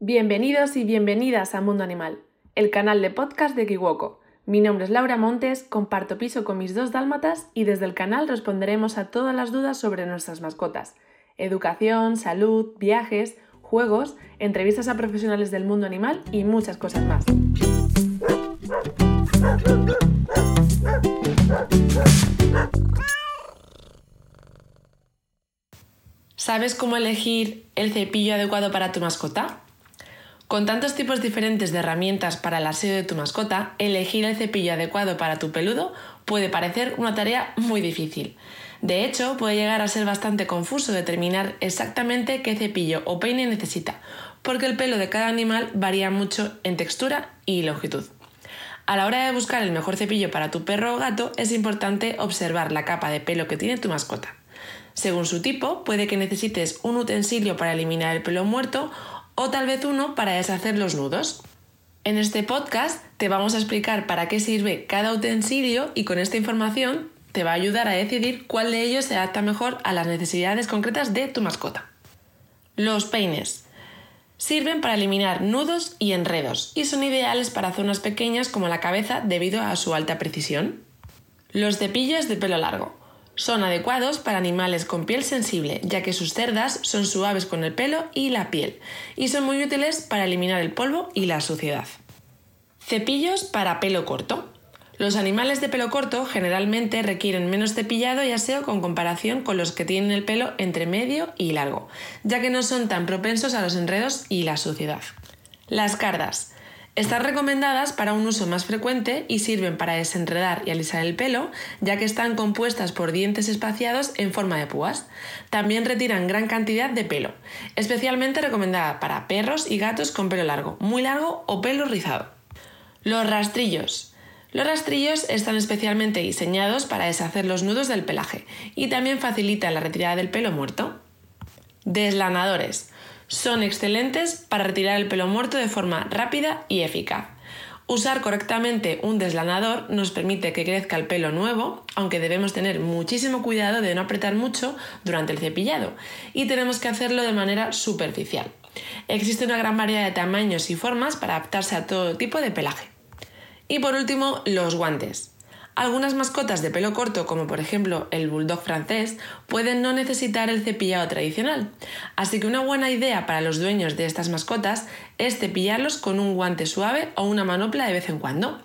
Bienvenidos y bienvenidas a Mundo Animal, el canal de podcast de Kiwoko. Mi nombre es Laura Montes, comparto piso con mis dos dálmatas y desde el canal responderemos a todas las dudas sobre nuestras mascotas. Educación, salud, viajes, juegos, entrevistas a profesionales del mundo animal y muchas cosas más. ¿Sabes cómo elegir el cepillo adecuado para tu mascota? Con tantos tipos diferentes de herramientas para el aseo de tu mascota, elegir el cepillo adecuado para tu peludo puede parecer una tarea muy difícil. De hecho, puede llegar a ser bastante confuso determinar exactamente qué cepillo o peine necesita, porque el pelo de cada animal varía mucho en textura y longitud. A la hora de buscar el mejor cepillo para tu perro o gato, es importante observar la capa de pelo que tiene tu mascota. Según su tipo, puede que necesites un utensilio para eliminar el pelo muerto o tal vez uno para deshacer los nudos. En este podcast te vamos a explicar para qué sirve cada utensilio y con esta información te va a ayudar a decidir cuál de ellos se adapta mejor a las necesidades concretas de tu mascota. Los peines. Sirven para eliminar nudos y enredos y son ideales para zonas pequeñas como la cabeza debido a su alta precisión. Los cepillos de pelo largo. Son adecuados para animales con piel sensible, ya que sus cerdas son suaves con el pelo y la piel, y son muy útiles para eliminar el polvo y la suciedad. Cepillos para pelo corto. Los animales de pelo corto generalmente requieren menos cepillado y aseo con comparación con los que tienen el pelo entre medio y largo, ya que no son tan propensos a los enredos y la suciedad. Las cardas. Están recomendadas para un uso más frecuente y sirven para desenredar y alisar el pelo, ya que están compuestas por dientes espaciados en forma de púas. También retiran gran cantidad de pelo, especialmente recomendada para perros y gatos con pelo largo, muy largo o pelo rizado. Los rastrillos. Los rastrillos están especialmente diseñados para deshacer los nudos del pelaje y también facilitan la retirada del pelo muerto. Deslanadores son excelentes para retirar el pelo muerto de forma rápida y eficaz. Usar correctamente un deslanador nos permite que crezca el pelo nuevo, aunque debemos tener muchísimo cuidado de no apretar mucho durante el cepillado y tenemos que hacerlo de manera superficial. Existe una gran variedad de tamaños y formas para adaptarse a todo tipo de pelaje. Y por último, los guantes. Algunas mascotas de pelo corto, como por ejemplo el bulldog francés, pueden no necesitar el cepillado tradicional, así que una buena idea para los dueños de estas mascotas es cepillarlos con un guante suave o una manopla de vez en cuando.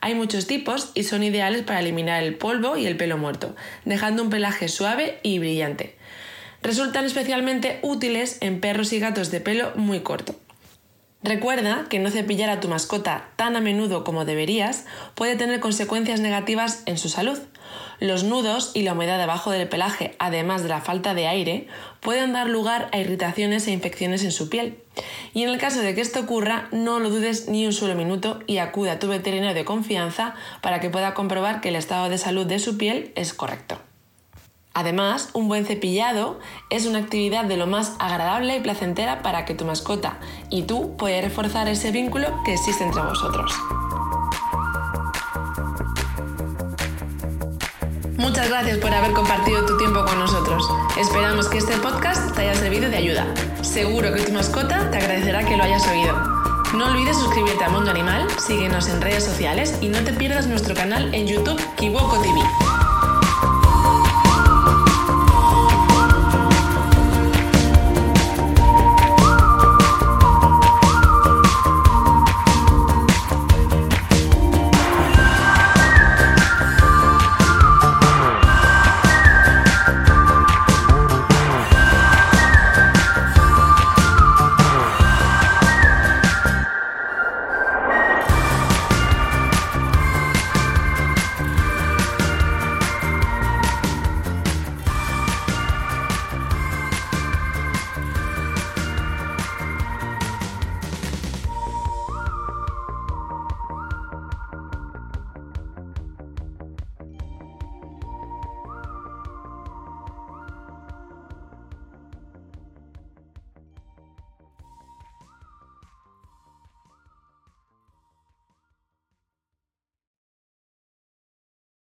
Hay muchos tipos y son ideales para eliminar el polvo y el pelo muerto, dejando un pelaje suave y brillante. Resultan especialmente útiles en perros y gatos de pelo muy corto. Recuerda que no cepillar a tu mascota tan a menudo como deberías puede tener consecuencias negativas en su salud. Los nudos y la humedad debajo del pelaje, además de la falta de aire, pueden dar lugar a irritaciones e infecciones en su piel. Y en el caso de que esto ocurra, no lo dudes ni un solo minuto y acude a tu veterinario de confianza para que pueda comprobar que el estado de salud de su piel es correcto. Además, un buen cepillado es una actividad de lo más agradable y placentera para que tu mascota y tú puedas reforzar ese vínculo que existe entre vosotros. Muchas gracias por haber compartido tu tiempo con nosotros. Esperamos que este podcast te haya servido de ayuda. Seguro que tu mascota te agradecerá que lo hayas oído. No olvides suscribirte a Mundo Animal, síguenos en redes sociales y no te pierdas nuestro canal en YouTube Kiwoko TV.